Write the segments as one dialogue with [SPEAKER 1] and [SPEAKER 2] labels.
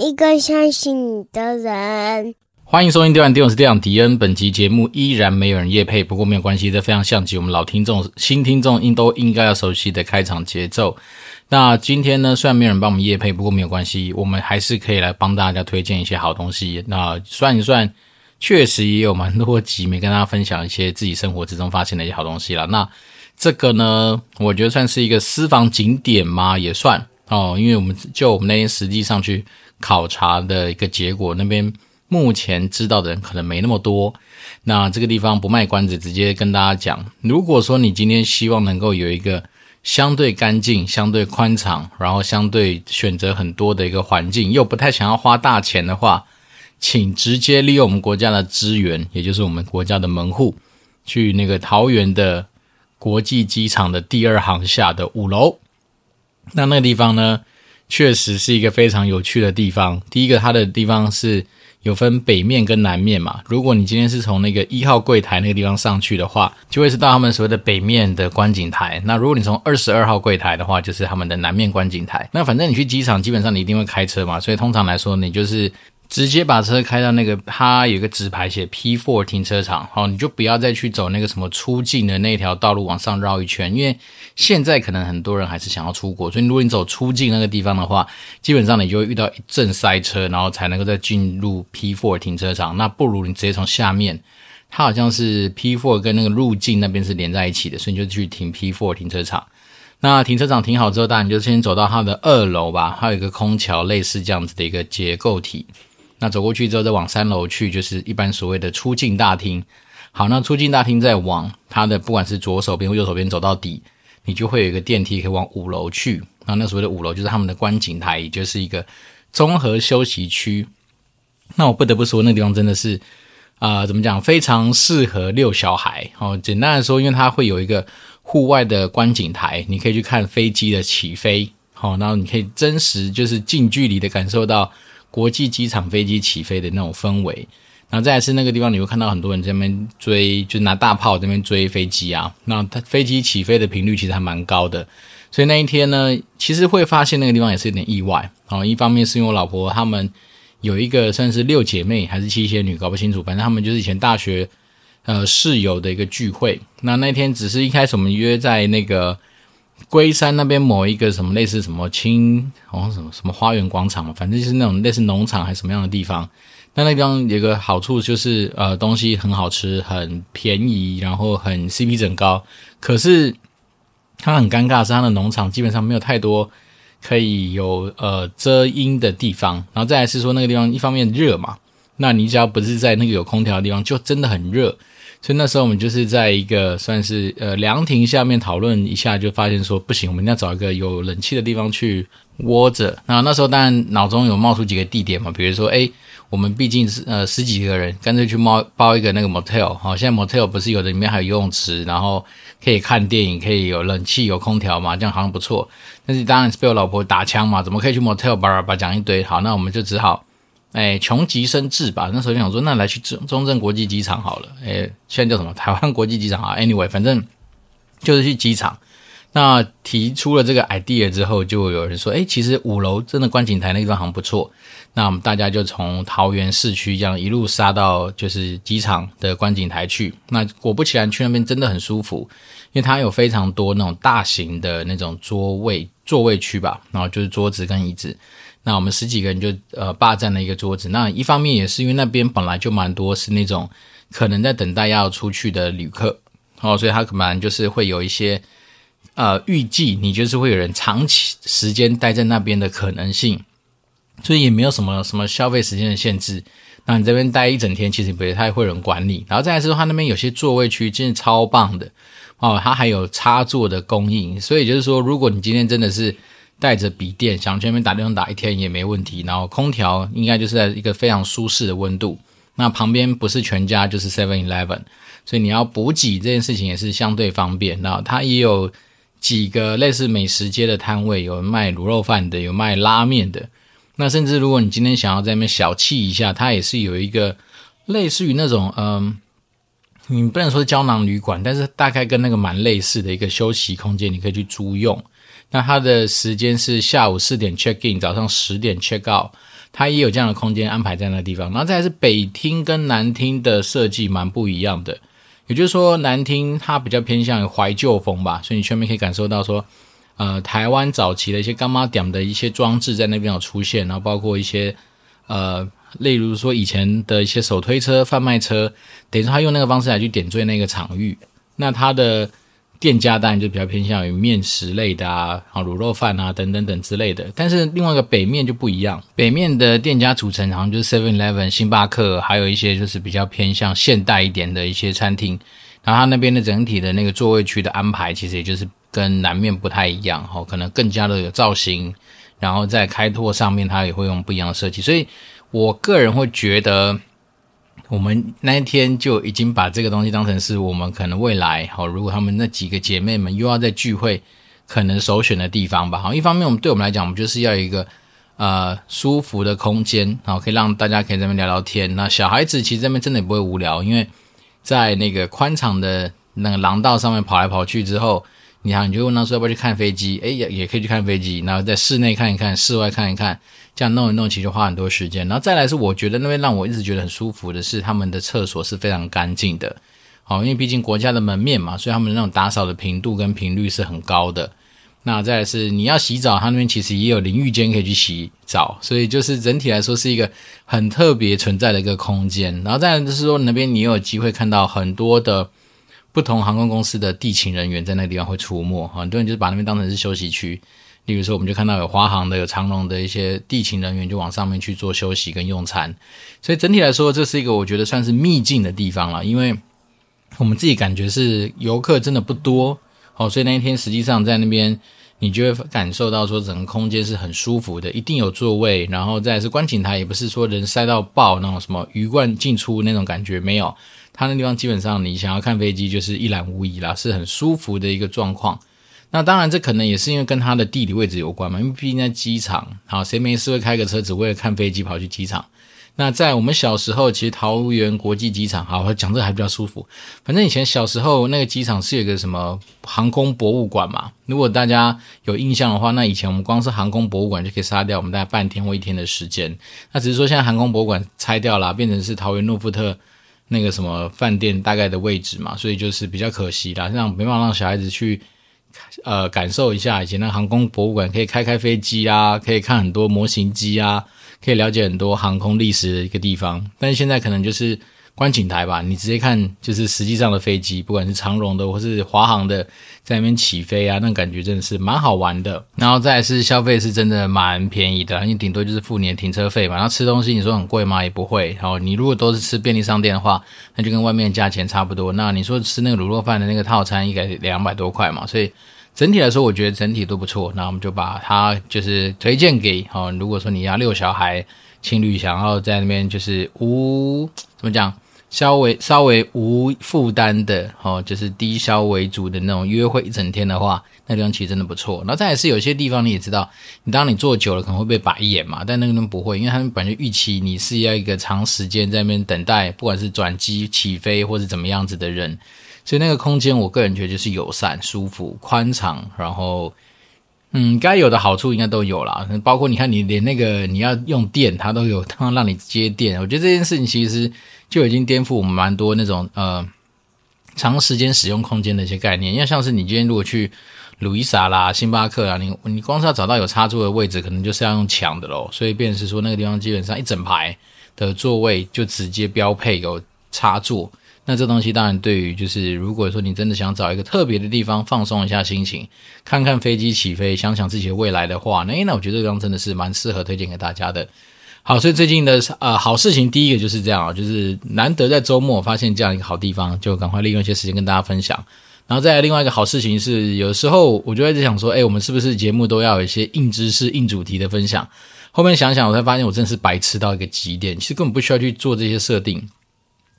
[SPEAKER 1] 一个相信你的人。
[SPEAKER 2] 欢迎收听《电玩店》，我是店长迪恩。本集节目依然没有人夜配，不过没有关系，这非常像极我们老听众、新听众应都应该要熟悉的开场节奏。那今天呢，虽然没有人帮我们夜配，不过没有关系，我们还是可以来帮大家推荐一些好东西。那算一算，确实也有蛮多集没跟大家分享一些自己生活之中发现的一些好东西了。那这个呢，我觉得算是一个私房景点嘛，也算哦，因为我们就我们那天实际上去考察的一个结果，那边。目前知道的人可能没那么多，那这个地方不卖关子，直接跟大家讲。如果说你今天希望能够有一个相对干净、相对宽敞，然后相对选择很多的一个环境，又不太想要花大钱的话，请直接利用我们国家的资源，也就是我们国家的门户，去那个桃园的国际机场的第二航厦的五楼。那那个地方呢，确实是一个非常有趣的地方。第一个，它的地方是。有分北面跟南面嘛？如果你今天是从那个一号柜台那个地方上去的话，就会是到他们所谓的北面的观景台。那如果你从二十二号柜台的话，就是他们的南面观景台。那反正你去机场，基本上你一定会开车嘛，所以通常来说，你就是。直接把车开到那个，它有个纸牌写 P4 停车场，好，你就不要再去走那个什么出境的那条道路往上绕一圈，因为现在可能很多人还是想要出国，所以如果你走出境那个地方的话，基本上你就会遇到一阵塞车，然后才能够再进入 P4 停车场。那不如你直接从下面，它好像是 P4 跟那个入境那边是连在一起的，所以你就去停 P4 停车场。那停车场停好之后，当然你就先走到它的二楼吧，还有一个空桥，类似这样子的一个结构体。那走过去之后，再往三楼去，就是一般所谓的出境大厅。好，那出境大厅再往它的不管是左手边或右手边走到底，你就会有一个电梯可以往五楼去。那那所谓的五楼就是他们的观景台，也就是一个综合休息区。那我不得不说，那地方真的是啊、怎么讲，非常适合遛小孩。哦，简单的说，因为它会有一个户外的观景台，你可以去看飞机的起飞。好，然后你可以真实就是近距离的感受到。国际机场飞机起飞的那种氛围，然后再是那个地方，你会看到很多人在那边追，就拿大炮在那边追飞机啊。那它飞机起飞的频率其实还蛮高的，所以那一天呢，其实会发现那个地方也是有点意外。然后，一方面是因为我老婆他们有一个算是六姐妹还是七仙女，搞不清楚，反正他们就是以前大学呃室友的一个聚会。那那天只是一开始我们约在那个。龟山那边某一个什么类似什么青，好像什么什么花园广场嘛，反正就是那种类似农场还是什么样的地方。那那地方有个好处就是，呃，东西很好吃，很便宜，然后很 CP 值高。可是它很尴尬，是它的农场基本上没有太多可以有呃遮阴的地方。然后再来是说那个地方一方面热嘛，那你只要不是在那个有空调的地方，就真的很热。所以那时候我们就是在一个算是呃凉亭下面讨论一下，就发现说不行，我们要找一个有冷气的地方去窝着。那那时候当然脑中有冒出几个地点嘛，比如说诶，我们毕竟是呃十几个人，干脆去包包一个那个 motel。好，现在 motel 不是有的里面还有游泳池，然后可以看电影，可以有冷气、有空调嘛，这样好像不错。但是当然是被我老婆打枪嘛，怎么可以去 motel？叭叭叭讲一堆。好，那我们就只好。哎，穷极生智吧。那时候就想说，那来去中中正国际机场好了。哎，现在叫什么？台湾国际机场啊。Anyway，反正就是去机场。那提出了这个 idea 之后，就有人说，哎，其实五楼真的观景台那地方好像不错。那我们大家就从桃园市区这样一路杀到就是机场的观景台去。那果不其然，去那边真的很舒服，因为它有非常多那种大型的那种桌位座位区吧，然后就是桌子跟椅子。那我们十几个人就呃霸占了一个桌子。那一方面也是因为那边本来就蛮多是那种可能在等待要出去的旅客哦，所以他可能就是会有一些呃预计你就是会有人长期时间待在那边的可能性，所以也没有什么什么消费时间的限制。那你这边待一整天，其实不太会有人管你。然后再来是说，他那边有些座位区真的超棒的哦，他还有插座的供应，所以就是说，如果你今天真的是。带着笔电想去那边打电话打一天也没问题，然后空调应该就是在一个非常舒适的温度。那旁边不是全家就是 Seven Eleven，所以你要补给这件事情也是相对方便。然后它也有几个类似美食街的摊位，有卖卤肉饭的，有卖拉面的。那甚至如果你今天想要在那边小憩一下，它也是有一个类似于那种嗯，你不能说胶囊旅馆，但是大概跟那个蛮类似的一个休息空间，你可以去租用。那它的时间是下午四点 check in，早上十点 check out，它也有这样的空间安排在那个地方。然后再是北厅跟南厅的设计蛮不一样的，也就是说南厅它比较偏向于怀旧风吧，所以你全面可以感受到说，呃，台湾早期的一些柑仔店的一些装置在那边有出现，然后包括一些呃。例如说，以前的一些手推车、贩卖车，等于说他用那个方式来去点缀那个场域。那他的店家当然就比较偏向于面食类的啊，啊卤肉饭啊等等等之类的。但是另外一个北面就不一样，北面的店家组成好像就是 Seven Eleven、星巴克，还有一些就是比较偏向现代一点的一些餐厅。然后他那边的整体的那个座位区的安排，其实也就是跟南面不太一样，哦，可能更加的有造型。然后在开拓上面，它也会用不一样的设计，所以。我个人会觉得，我们那一天就已经把这个东西当成是我们可能未来好，如果他们那几个姐妹们又要在聚会，可能首选的地方吧。好，一方面我们对我们来讲，我们就是要一个呃舒服的空间，好可以让大家可以在那边聊聊天。那小孩子其实这边真的也不会无聊，因为在那个宽敞的那个廊道上面跑来跑去之后，你好，你就问他说要不要去看飞机？诶，也也可以去看飞机，然后在室内看一看，室外看一看。这样弄一弄，其实花很多时间。然后再来是，我觉得那边让我一直觉得很舒服的是，他们的厕所是非常干净的。好，因为毕竟国家的门面嘛，所以他们那种打扫的频度跟频率是很高的。那再来是，你要洗澡，他那边其实也有淋浴间可以去洗澡，所以就是整体来说是一个很特别存在的一个空间。然后再来就是说，那边你有机会看到很多的不同航空公司的地勤人员在那个地方会出没，很多人就是把那边当成是休息区。例如说，我们就看到有华航的、有长龙的一些地勤人员就往上面去做休息跟用餐，所以整体来说，这是一个我觉得算是秘境的地方了。因为我们自己感觉是游客真的不多，哦，所以那一天实际上在那边，你就会感受到说整个空间是很舒服的，一定有座位，然后再是观景台，也不是说人塞到爆那种什么鱼贯进出那种感觉没有，它那地方基本上你想要看飞机就是一览无遗啦，是很舒服的一个状况。那当然，这可能也是因为跟它的地理位置有关嘛，因为毕竟在机场，好，谁没事会开个车子为了看飞机跑去机场？那在我们小时候，其实桃园国际机场，好，讲这个还比较舒服。反正以前小时候那个机场是有个什么航空博物馆嘛，如果大家有印象的话，那以前我们光是航空博物馆就可以杀掉我们大概半天或一天的时间。那只是说现在航空博物馆拆掉了，变成是桃园诺富特那个什么饭店大概的位置嘛，所以就是比较可惜啦，这样没办法让小孩子去。呃，感受一下以前的航空博物馆，可以开开飞机啊，可以看很多模型机啊，可以了解很多航空历史的一个地方。但是现在可能就是观景台吧，你直接看就是实际上的飞机，不管是长荣的或是华航的，在那边起飞啊，那感觉真的是蛮好玩的。然后再是消费是真的蛮便宜的，你顶多就是付你的停车费嘛。然后吃东西你说很贵吗？也不会。然后你如果都是吃便利商店的话，那就跟外面价钱差不多。那你说吃那个卤肉饭的那个套餐，应该两百多块嘛，所以。整体来说，我觉得整体都不错。那我们就把它就是推荐给哦，如果说你要遛小孩、情侣想要在那边就是无怎么讲，稍微稍微无负担的哦，就是低消为主的那种约会一整天的话，那地方其实真的不错。那再也是有些地方你也知道，你当你坐久了可能会被白眼嘛，但那个人不会，因为他们本来就预期你是要一个长时间在那边等待，不管是转机、起飞或是怎么样子的人。所以那个空间，我个人觉得就是友善、舒服、宽敞，然后，嗯，该有的好处应该都有啦。包括你看，你连那个你要用电，它都有，它让你接电。我觉得这件事情其实就已经颠覆我们蛮多那种呃长时间使用空间的一些概念。因为像是你今天如果去路易莎啦、星巴克啊，你你光是要找到有插座的位置，可能就是要用抢的咯。所以变成是说那个地方基本上一整排的座位就直接标配有插座。那这东西当然对于就是如果说你真的想找一个特别的地方放松一下心情，看看飞机起飞，想想自己的未来的话，那那我觉得这地方真的是蛮适合推荐给大家的。好，所以最近的呃好事情第一个就是这样啊，就是难得在周末发现这样一个好地方，就赶快利用一些时间跟大家分享。然后再来另外一个好事情是，有时候我就一直想说，哎，我们是不是节目都要有一些硬知识、硬主题的分享？后面想想，我才发现我真的是白痴到一个极点，其实根本不需要去做这些设定。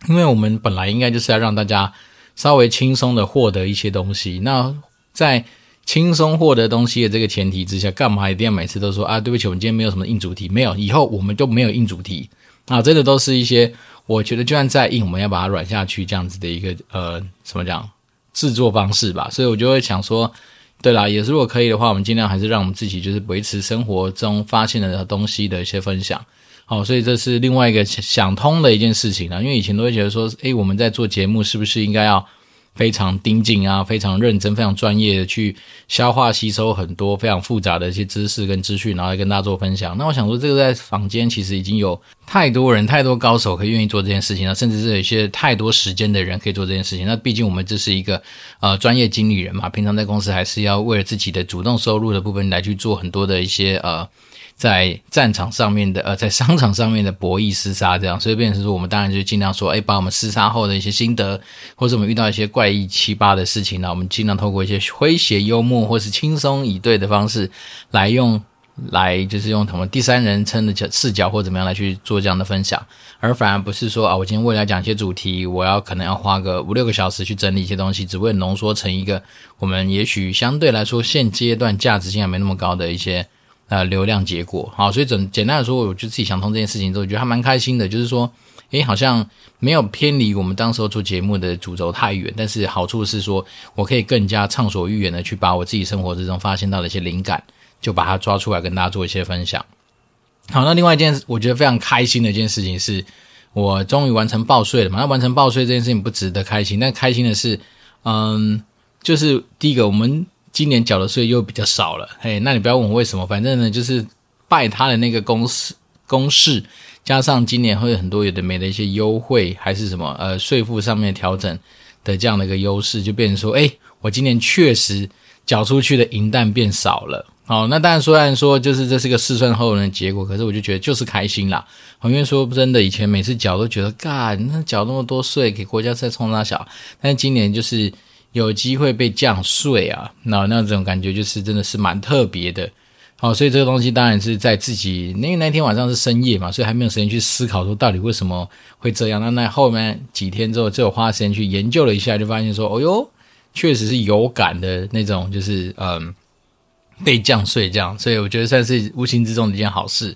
[SPEAKER 2] 因为我们本来应该就是要让大家稍微轻松的获得一些东西，那在轻松获得东西的这个前提之下，干嘛一定要每次都说啊，对不起，我们今天没有什么硬主题，没有，以后我们就没有硬主题 啊，真的都是一些我觉得就算再硬，我们要把它软下去这样子的一个呃，怎么讲制作方式吧，所以我就会想说。对啦，也如果可以的话，我们尽量还是让我们自己就是维持生活中发现的东西的一些分享。哦，所以这是另外一个想通的一件事情了。因为以前都会觉得说，诶，我们在做节目是不是应该要非常盯紧啊，非常认真、非常专业的去消化吸收很多非常复杂的一些知识跟资讯，然后来跟大家做分享。那我想说，这个在坊间其实已经有太多人、太多高手可以愿意做这件事情了，甚至是有一些太多时间的人可以做这件事情。那毕竟我们这是一个呃专业经理人嘛，平常在公司还是要为了自己的主动收入的部分来去做很多的一些呃。在战场上面的，呃，在商场上面的博弈厮杀，这样，所以变成说，我们当然就尽量说，哎，把我们厮杀后的一些心得，或者我们遇到一些怪异七八的事情呢，我们尽量透过一些诙谐幽默或是轻松以对的方式来用，来就是用什么第三人称的角视角或怎么样来去做这样的分享，而反而不是说啊，我今天为了讲一些主题，我要可能要花个五六个小时去整理一些东西，只为浓缩成一个我们也许相对来说现阶段价值性还没那么高的一些。呃，流量结果好，所以整简单的说，我就自己想通这件事情之后，觉得还蛮开心的。就是说，诶，好像没有偏离我们当时候做节目的主轴太远，但是好处是说，我可以更加畅所欲言的去把我自己生活之中发现到的一些灵感，就把它抓出来跟大家做一些分享。好，那另外一件我觉得非常开心的一件事情是，我终于完成报税了嘛。那完成报税这件事情不值得开心，但开心的是，嗯，就是第一个我们。今年缴的税又比较少了，嘿，那你不要问我为什么，反正呢就是拜他的那个公式公式，加上今年会有很多有的没的一些优惠，还是什么呃税负上面调整的这样的一个优势，就变成说，诶，我今年确实缴出去的银弹变少了。好，那当然虽然说就是这是个试算后的结果，可是我就觉得就是开心啦。因为说真的，以前每次缴都觉得，干，那缴那么多税给国家在冲大小，但是今年就是。有机会被降税啊，那那种感觉就是真的是蛮特别的。好，所以这个东西当然是在自己，因为那天晚上是深夜嘛，所以还没有时间去思考说到底为什么会这样。那那后面几天之后，就花时间去研究了一下，就发现说，哦哟，确实是有感的那种，就是嗯被降税这样。所以我觉得算是无形之中的一件好事。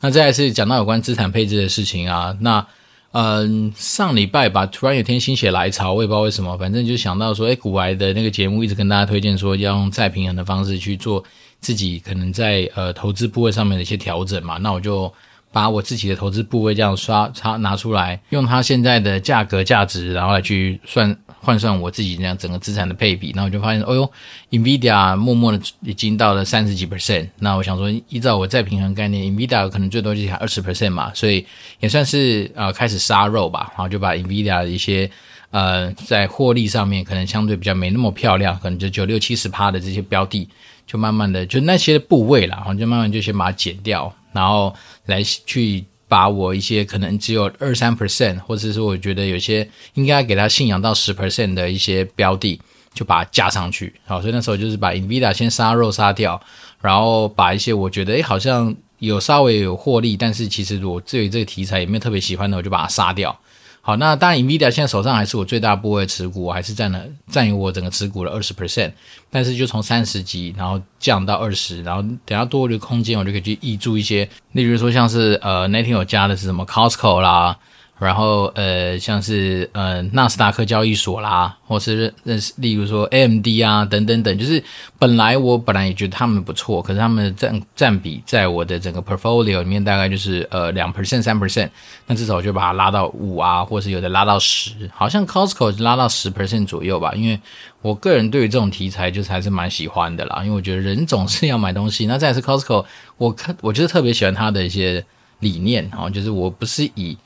[SPEAKER 2] 那再来是讲到有关资产配置的事情啊，那。嗯，上礼拜吧，突然有天心血来潮，我也不知道为什么，反正就想到说，哎，古癌的那个节目一直跟大家推荐说，要用再平衡的方式去做自己可能在呃投资部位上面的一些调整嘛，那我就。把我自己的投资部位这样刷它拿出来，用它现在的价格价值，然后来去算换算我自己这样整个资产的配比，那我就发现，哦哟，NVIDIA 默默的已经到了三十几 percent。那我想说，依照我再平衡概念，NVIDIA 可能最多就才二十 percent 嘛，所以也算是呃开始杀肉吧。然后就把 NVIDIA 的一些呃在获利上面可能相对比较没那么漂亮，可能就九六七十趴的这些标的，就慢慢的就那些部位啦，然后就慢慢就先把它减掉。然后来去把我一些可能只有二三 percent，或者是我觉得有些应该给他信仰到十 percent 的一些标的，就把它加上去。好，所以那时候就是把 Invida 先杀肉杀掉，然后把一些我觉得诶好像有稍微有获利，但是其实我对于这个题材也没有特别喜欢的，我就把它杀掉。好，那当然，NVIDIA 现在手上还是我最大部位持股，我还是占了占有我整个持股的二十 percent，但是就从三十几，然后降到二十，然后等下多余的空间，我就可以去挹注一些，例如说像是呃那天我加的是什么 Costco 啦。然后呃，像是呃纳斯达克交易所啦，或是认识，例如说 AMD 啊等等等，就是本来我本来也觉得他们不错，可是他们占占比在我的整个 portfolio 里面大概就是呃两 percent 三 percent，那至少我就把它拉到五啊，或是有的拉到十，好像 Costco 拉到十 percent 左右吧，因为我个人对于这种题材就是还是蛮喜欢的啦，因为我觉得人总是要买东西，那再是 Costco，我看我就是特别喜欢它的一些理念啊，就是我不是以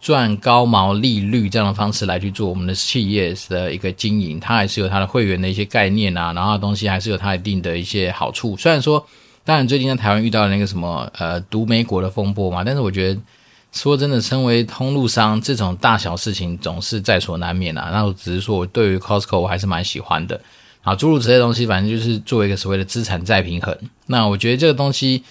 [SPEAKER 2] 赚高毛利率这样的方式来去做我们的企业的一个经营，它还是有它的会员的一些概念啊，然后东西还是有它一定的一些好处。虽然说，当然最近在台湾遇到了那个什么呃毒美国的风波嘛，但是我觉得说真的，身为通路商，这种大小事情总是在所难免啊。那我只是说，我对于 Costco 我还是蛮喜欢的啊，诸如此类东西，反正就是作为一个所谓的资产再平衡。那我觉得这个东西。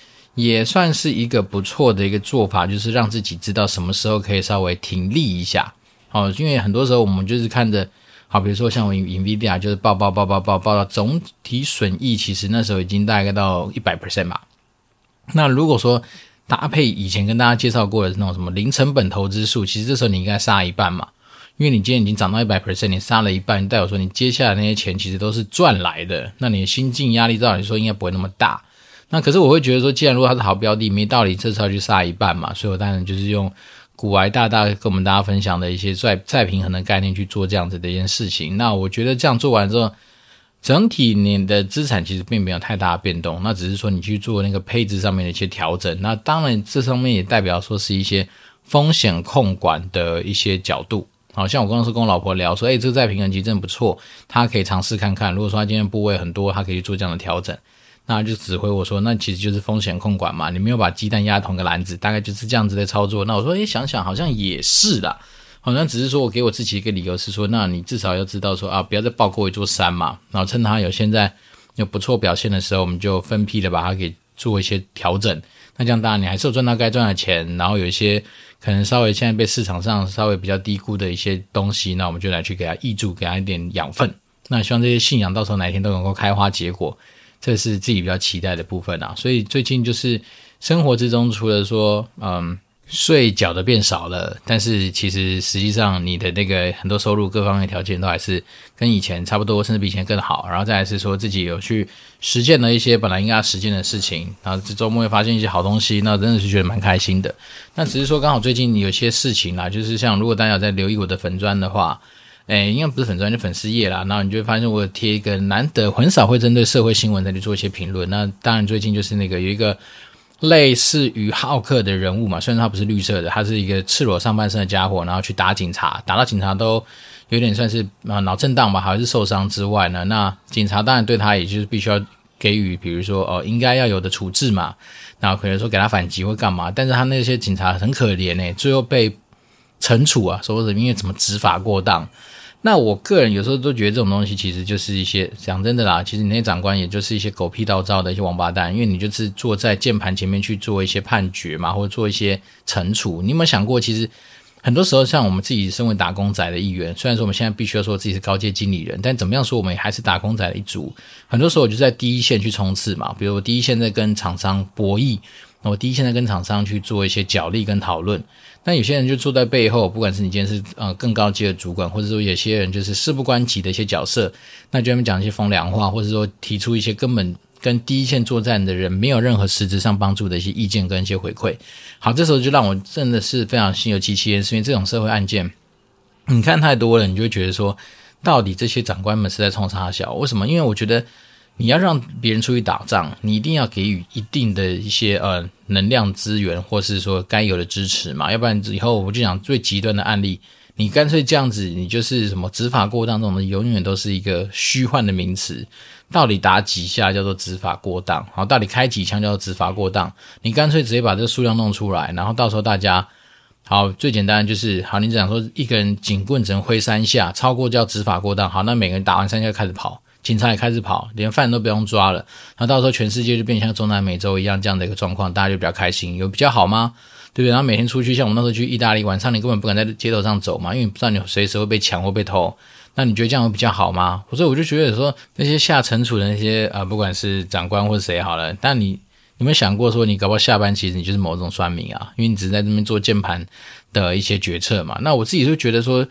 [SPEAKER 2] 也算是一个不错的一个做法，就是让自己知道什么时候可以稍微停立一下。哦，因为很多时候我们就是看着，好，比如说像我 NVIDIA 就是爆爆爆爆爆爆到总体损益，其实那时候已经大概到一百 percent 吧。那如果说搭配以前跟大家介绍过的那种什么零成本投资术，其实这时候你应该杀一半嘛。因为你今天已经涨到一百 percent，你杀了一半，代表说你接下来那些钱其实都是赚来的，那你的心境压力照理说应该不会那么大。那可是我会觉得说，既然如果它是好标的，没道理这次要去杀一半嘛，所以我当然就是用股癌大大跟我们大家分享的一些再再平衡的概念去做这样子的一件事情。那我觉得这样做完之后，整体你的资产其实并没有太大的变动，那只是说你去做那个配置上面的一些调整。那当然这上面也代表说是一些风险控管的一些角度。好像我刚刚是跟我老婆聊说，哎，这个再平衡其实真的不错，他可以尝试看看。如果说他今天部位很多，他可以去做这样的调整，那就指挥我说，那其实就是风险控管嘛。你没有把鸡蛋压同个篮子，大概就是这样子的操作。那我说，哎，想想好像也是啦，好像只是说我给我自己一个理由是说，那你至少要知道说啊，不要再抱过一座山嘛。然后趁他有现在有不错表现的时候，我们就分批的把它给做一些调整。那这样当然你还是有赚到该赚的钱，然后有一些。可能稍微现在被市场上稍微比较低估的一些东西，那我们就来去给它挹注，给它一点养分。那希望这些信仰到时候哪一天都能够开花结果，这是自己比较期待的部分啊。所以最近就是生活之中，除了说嗯。税缴的变少了，但是其实实际上你的那个很多收入各方面条件都还是跟以前差不多，甚至比以前更好。然后再来是说自己有去实践了一些本来应该要实践的事情，然后这周末会发现一些好东西，那真的是觉得蛮开心的。那只是说刚好最近有些事情啦，就是像如果大家有在留意我的粉砖的话，诶，应该不是粉专就粉丝页啦，然后你就会发现我贴一个难得很少会针对社会新闻再去做一些评论。那当然最近就是那个有一个。类似于浩克的人物嘛，虽然他不是绿色的，他是一个赤裸上半身的家伙，然后去打警察，打到警察都有点算是啊脑震荡吧，还是受伤之外呢，那警察当然对他也就是必须要给予，比如说哦应该要有的处置嘛，然后可能说给他反击或干嘛，但是他那些警察很可怜诶，最后被惩处啊，说是因为怎么执法过当。那我个人有时候都觉得这种东西其实就是一些讲真的啦，其实你那些长官也就是一些狗屁倒灶的一些王八蛋，因为你就是坐在键盘前面去做一些判决嘛，或者做一些惩处。你有没有想过，其实很多时候像我们自己身为打工仔的一员，虽然说我们现在必须要说自己是高阶经理人，但怎么样说我们也还是打工仔的一族。很多时候我就在第一线去冲刺嘛，比如我第一线在跟厂商博弈，我第一线在跟厂商去做一些角力跟讨论。但有些人就坐在背后，不管是你今天是呃更高级的主管，或者说有些人就是事不关己的一些角色，那就他们讲一些风凉话，或者说提出一些根本跟第一线作战的人没有任何实质上帮助的一些意见跟一些回馈。好，这时候就让我真的是非常心有戚戚焉，是因为这种社会案件，你看太多了，你就会觉得说，到底这些长官们是在冲啥小？为什么？因为我觉得。你要让别人出去打仗，你一定要给予一定的一些呃能量资源，或是说该有的支持嘛，要不然以后我就讲最极端的案例，你干脆这样子，你就是什么执法过当这种的，永远都是一个虚幻的名词。到底打几下叫做执法过当？好，到底开几枪叫做执法过当？你干脆直接把这个数量弄出来，然后到时候大家好，最简单就是好，你只想说一个人警棍只能挥三下，超过叫执法过当。好，那每个人打完三下开始跑。警察也开始跑，连犯都不用抓了，然后到时候全世界就变像中南美洲一样这样的一个状况，大家就比较开心，有比较好吗？对不对？然后每天出去，像我们那时候去意大利，晚上你根本不敢在街头上走嘛，因为你不知道你随时会被抢或被偷。那你觉得这样会比较好吗？所以我就觉得说，那些下惩处的那些啊、不管是长官或者谁好了，但你有没有想过说，你搞不好下班其实你就是某种酸民啊，因为你只是在这边做键盘的一些决策嘛。那我自己就觉得说。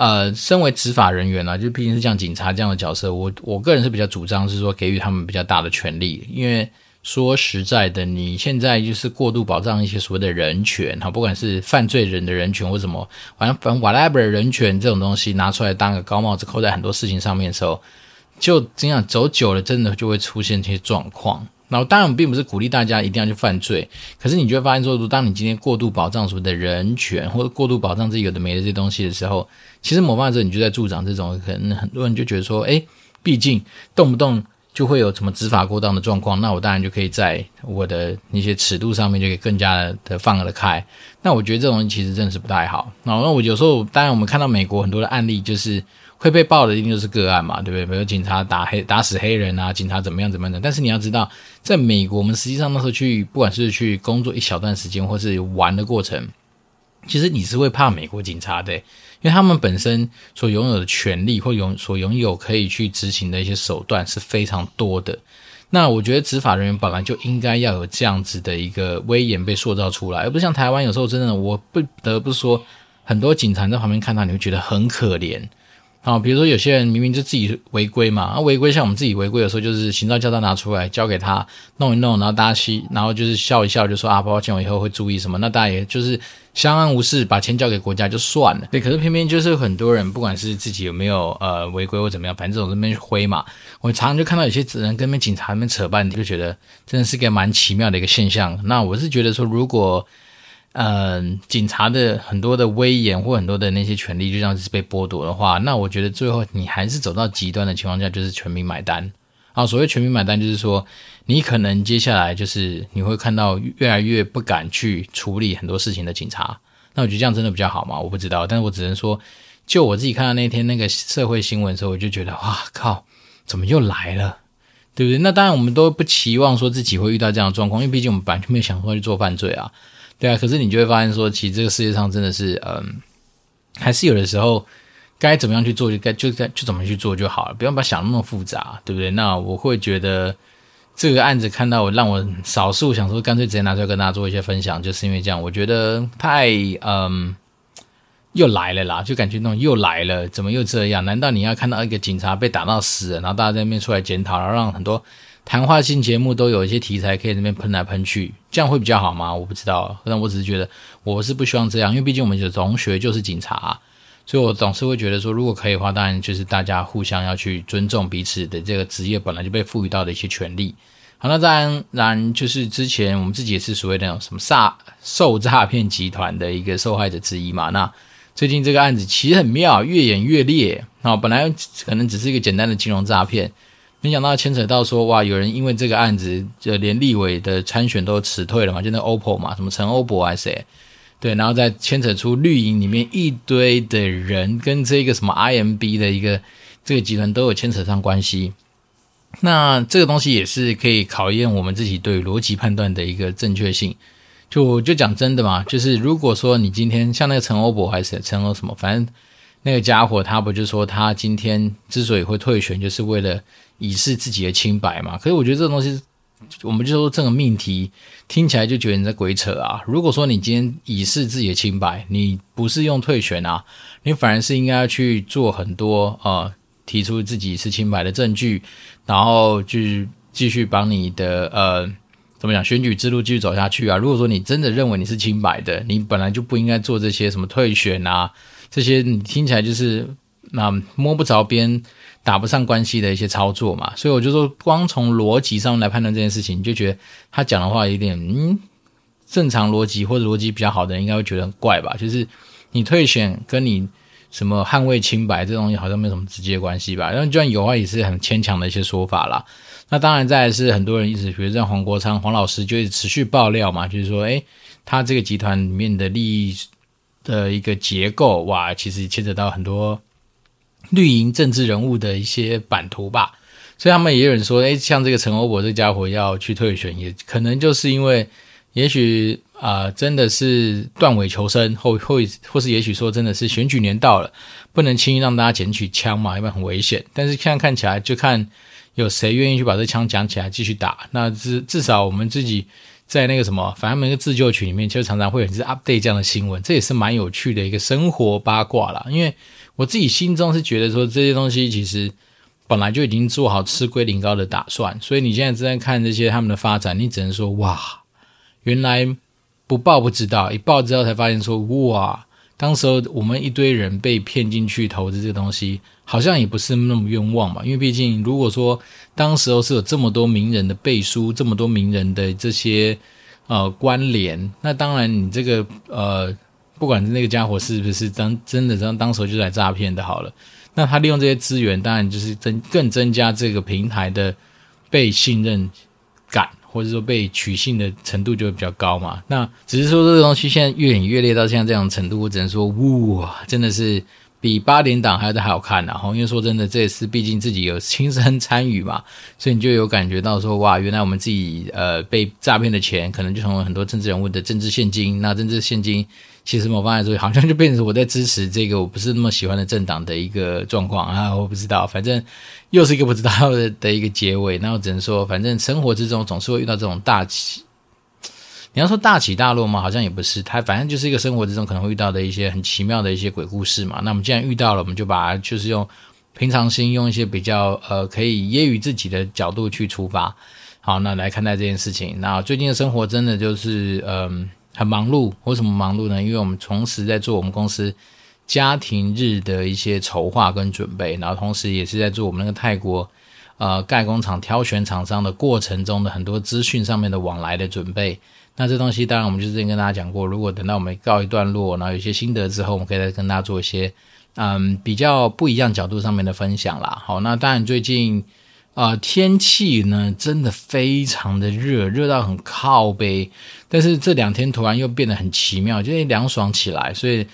[SPEAKER 2] 呃，身为执法人员呢、啊，就毕竟是像警察这样的角色，我我个人是比较主张是说给予他们比较大的权利，因为说实在的，你现在就是过度保障一些所谓的人权哈，不管是犯罪人的人权或什么，反正反正 whatever 人权这种东西拿出来当个高帽子扣在很多事情上面的时候，就这样走久了，真的就会出现这些状况。然后当然并不是鼓励大家一定要去犯罪，可是你就会发现说，当你今天过度保障所谓的人权，或者过度保障自己有的没的这些东西的时候，其实某方面你就在助长这种可能很多人就觉得说，诶，毕竟动不动就会有什么执法过当的状况，那我当然就可以在我的那些尺度上面就可以更加的放得开。那我觉得这种其实真的是不太好。然后那我有时候当然我们看到美国很多的案例就是。会被爆的一定就是个案嘛，对不对？比如警察打黑打死黑人啊，警察怎么样怎么样的。但是你要知道，在美国，我们实际上那时候去，不管是去工作一小段时间，或是玩的过程，其实你是会怕美国警察的，因为他们本身所拥有的权利或拥所拥有可以去执行的一些手段是非常多的。那我觉得执法人员本来就应该要有这样子的一个威严被塑造出来，而不是像台湾有时候真的，我不得不说。很多警察在旁边看到，你会觉得很可怜。啊，比如说有些人明明就自己违规嘛，啊违规像我们自己违规的时候，就是行照驾照拿出来交给他弄一弄，然后大家，然后就是笑一笑，就说啊，抱歉，我以后会注意什么。那大家也就是相安无事，把钱交给国家就算了。对，可是偏偏就是很多人，不管是自己有没有呃违规或怎么样，反正这种这边挥嘛，我常常就看到有些人跟那警察那边扯半，就觉得真的是个蛮奇妙的一个现象。那我是觉得说，如果嗯、警察的很多的威严或很多的那些权利就这样子被剥夺的话，那我觉得最后你还是走到极端的情况下，就是全民买单啊。所谓全民买单，就是说你可能接下来就是你会看到越来越不敢去处理很多事情的警察。那我觉得这样真的比较好吗？我不知道，但是我只能说，就我自己看到那天那个社会新闻的时候，我就觉得哇靠，怎么又来了，对不对？那当然我们都不期望说自己会遇到这样的状况，因为毕竟我们本来就没有想过去做犯罪啊。对啊，可是你就会发现说，其实这个世界上真的是，嗯，还是有的时候该怎么样去做就该就该就怎么去做就好了，不要把想那么复杂，对不对？那我会觉得这个案子看到我让我少数想说，干脆直接拿出来跟大家做一些分享，就是因为这样，我觉得太嗯又来了啦，就感觉那种又来了，怎么又这样？难道你要看到一个警察被打到死，然后大家在那边出来检讨，然后让很多。谈话性节目都有一些题材可以那边喷来喷去，这样会比较好吗？我不知道，但我只是觉得我是不希望这样，因为毕竟我们的同学就是警察，所以我总是会觉得说，如果可以的话，当然就是大家互相要去尊重彼此的这个职业本来就被赋予到的一些权利。好，那当然就是之前我们自己也是所谓的那种什么诈受诈骗集团的一个受害者之一嘛。那最近这个案子其实很妙，越演越烈啊，本来可能只是一个简单的金融诈骗。没想到牵扯到说哇，有人因为这个案子，就连立委的参选都辞退了嘛，就那 OPPO 嘛，什么陈欧博还是谁，对，然后再牵扯出绿营里面一堆的人跟这个什么 IMB 的一个这个集团都有牵扯上关系。那这个东西也是可以考验我们自己对逻辑判断的一个正确性。就就讲真的嘛，就是如果说你今天像那个陈欧博还是陈欧什么，反正那个家伙他不就说他今天之所以会退选，就是为了。以示自己的清白嘛？可是我觉得这个东西，我们就说这个命题听起来就觉得你在鬼扯啊！如果说你今天以示自己的清白，你不是用退选啊，你反而是应该要去做很多呃，提出自己是清白的证据，然后去继续帮你的呃怎么讲选举之路继续走下去啊！如果说你真的认为你是清白的，你本来就不应该做这些什么退选啊，这些你听起来就是那、摸不着边。打不上关系的一些操作嘛，所以我就说，光从逻辑上来判断这件事情，就觉得他讲的话有点嗯，正常逻辑或者逻辑比较好的人应该会觉得很怪吧？就是你退选跟你什么捍卫清白这东西好像没什么直接关系吧？然后就算有的话，也是很牵强的一些说法啦。那当然，再来是很多人一直比如像黄国昌黄老师就一直持续爆料嘛，就是说，诶，他这个集团里面的利益的一个结构，哇，其实牵扯到很多。绿营政治人物的一些版图吧，所以他们也有人说，诶，像这个陈欧博这家伙要去退选，也可能就是因为，也许啊、真的是断尾求生，或或或是也许说真的是选举年到了，不能轻易让大家捡取枪嘛，因为很危险。但是现在看起来，就看有谁愿意去把这枪捡起来继续打。那至至少我们自己在那个什么，反正每个自救群里面，就常常会有一些 update 这样的新闻，这也是蛮有趣的一个生活八卦啦，因为。我自己心中是觉得说，这些东西其实本来就已经做好吃龟苓膏的打算，所以你现在正在看这些他们的发展，你只能说哇，原来不报不知道，一报之后才发现说哇，当时候我们一堆人被骗进去投资这个东西，好像也不是那么冤枉嘛，因为毕竟如果说当时候是有这么多名人的背书，这么多名人的这些呃关联，那当然你这个呃。不管是那个家伙是不是当真的当当时就来诈骗的，好了，那他利用这些资源，当然就是增更增加这个平台的被信任感，或者说被取信的程度就会比较高嘛。那只是说这个东西现在越演越烈到现在这样程度，我只能说，哇，真的是。比八点档还要再好看然后，因为说真的，这也是毕竟自己有亲身参与嘛，所以你就有感觉到说，哇，原来我们自己呃被诈骗的钱，可能就成为很多政治人物的政治现金。那政治现金，其实某方面来说，好像就变成我在支持这个我不是那么喜欢的政党的一个状况啊。我不知道，反正又是一个不知道的的一个结尾。那我只能说，反正生活之中总是会遇到这种大起。你要说大起大落嘛？好像也不是，它反正就是一个生活之中可能会遇到的一些很奇妙的一些鬼故事嘛。那我们既然遇到了，我们就把就是用平常心，用一些比较呃可以揶揄自己的角度去出发。好，那来看待这件事情。那最近的生活真的就是嗯、很忙碌。为什么忙碌呢？因为我们同时在做我们公司家庭日的一些筹划跟准备，然后同时也是在做我们那个泰国。呃，盖工厂挑选厂商的过程中的很多资讯上面的往来的准备，那这东西当然我们就之前跟大家讲过，如果等到我们告一段落，然后有些心得之后，我们可以再跟大家做一些嗯比较不一样角度上面的分享啦。好，那当然最近呃天气呢真的非常的热，热到很靠背，但是这两天突然又变得很奇妙，就是凉爽起来，所以。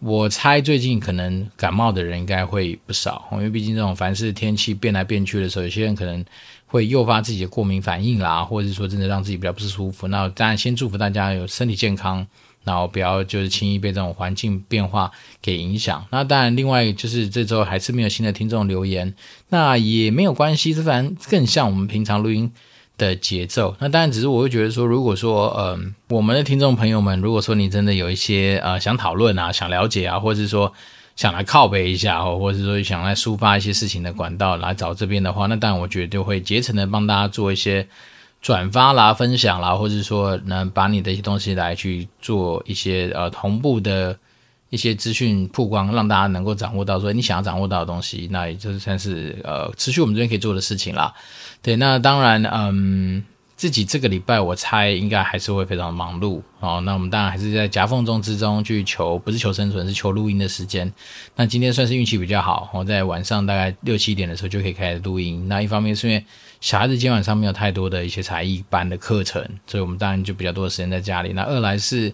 [SPEAKER 2] 我猜最近可能感冒的人应该会不少，因为毕竟这种凡是天气变来变去的时候，有些人可能会诱发自己的过敏反应啦，或者是说真的让自己比较不舒服。那当然先祝福大家有身体健康，然后不要就是轻易被这种环境变化给影响。那当然，另外就是这周还是没有新的听众留言，那也没有关系，这反正更像我们平常录音的节奏，那当然只是我会觉得说，如果说，嗯、我们的听众朋友们，如果说你真的有一些呃想讨论啊、想了解啊，或者是说想来靠背一下，或者是说想来抒发一些事情的管道来找这边的话，那当然我觉得就会竭诚的帮大家做一些转发啦、分享啦，或者是说能把你的一些东西来去做一些呃同步的一些资讯曝光，让大家能够掌握到说你想要掌握到的东西，那也就是算是呃持续我们这边可以做的事情啦。对，那当然，嗯，自己这个礼拜我猜应该还是会非常忙碌哦。那我们当然还是在夹缝中之中去求，不是求生存，是求录音的时间。那今天算是运气比较好，我在晚上大概六七点的时候就可以开始录音。那一方面是因为小孩子今晚上没有太多的一些才艺班的课程，所以我们当然就比较多的时间在家里。那二来是。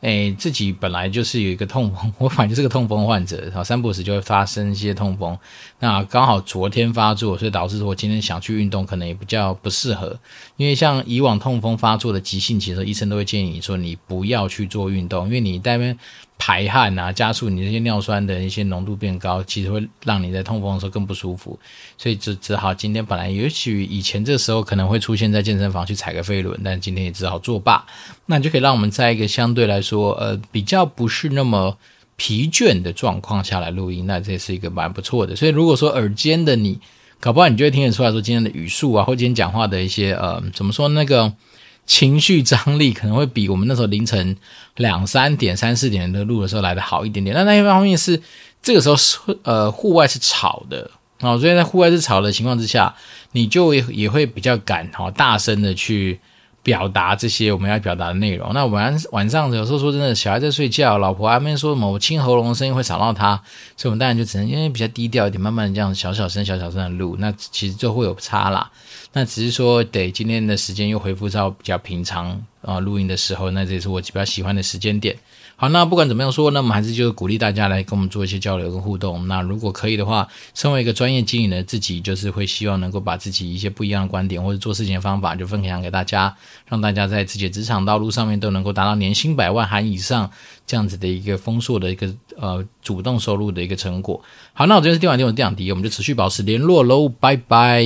[SPEAKER 2] 诶，自己本来就是有一个痛风，我反正就是个痛风患者，然后三不时就会发生一些痛风。那刚好昨天发作，所以导致我今天想去运动，可能也比较不适合。因为像以往痛风发作的急性期的时候，医生都会建议你说你不要去做运动，因为你在那边排汗啊，加速你这些尿酸的一些浓度变高，其实会让你在痛风的时候更不舒服。所以只只好今天本来也许以前这时候可能会出现在健身房去踩个飞轮，但今天也只好作罢。那就可以让我们在一个相对来说呃比较不是那么疲倦的状况下来录音，那这是一个蛮不错的。所以如果说耳尖的你，搞不好你就会听得出来说今天的语速啊，或今天讲话的一些呃怎么说那个。情绪张力可能会比我们那时候凌晨两三点、三四点的录的时候来的好一点点。那那一方面是这个时候是呃户外是吵的哦，所以在户外是吵的情况之下，你就也会比较敢哈大声的去表达这些我们要表达的内容。那晚晚上有时候说真的，小孩在睡觉，老婆还没说某轻，喉咙的声音会吵到他，所以我们当然就只能因为比较低调一点，慢慢的这样小小声、小小声的录。那其实就会有差啦。那只是说，得今天的时间又恢复到比较平常啊，录音的时候，那这也是我比较喜欢的时间点。好，那不管怎么样说，那我们还是就鼓励大家来跟我们做一些交流跟互动。那如果可以的话，身为一个专业经营的自己，就是会希望能够把自己一些不一样的观点或者做事情的方法，就分享给大家，让大家在自己的职场道路上面都能够达到年薪百万含以上这样子的一个丰硕的一个呃主动收入的一个成果。好，那我这边是电丸殿，我是电丸迪，我们就持续保持联络喽，拜拜。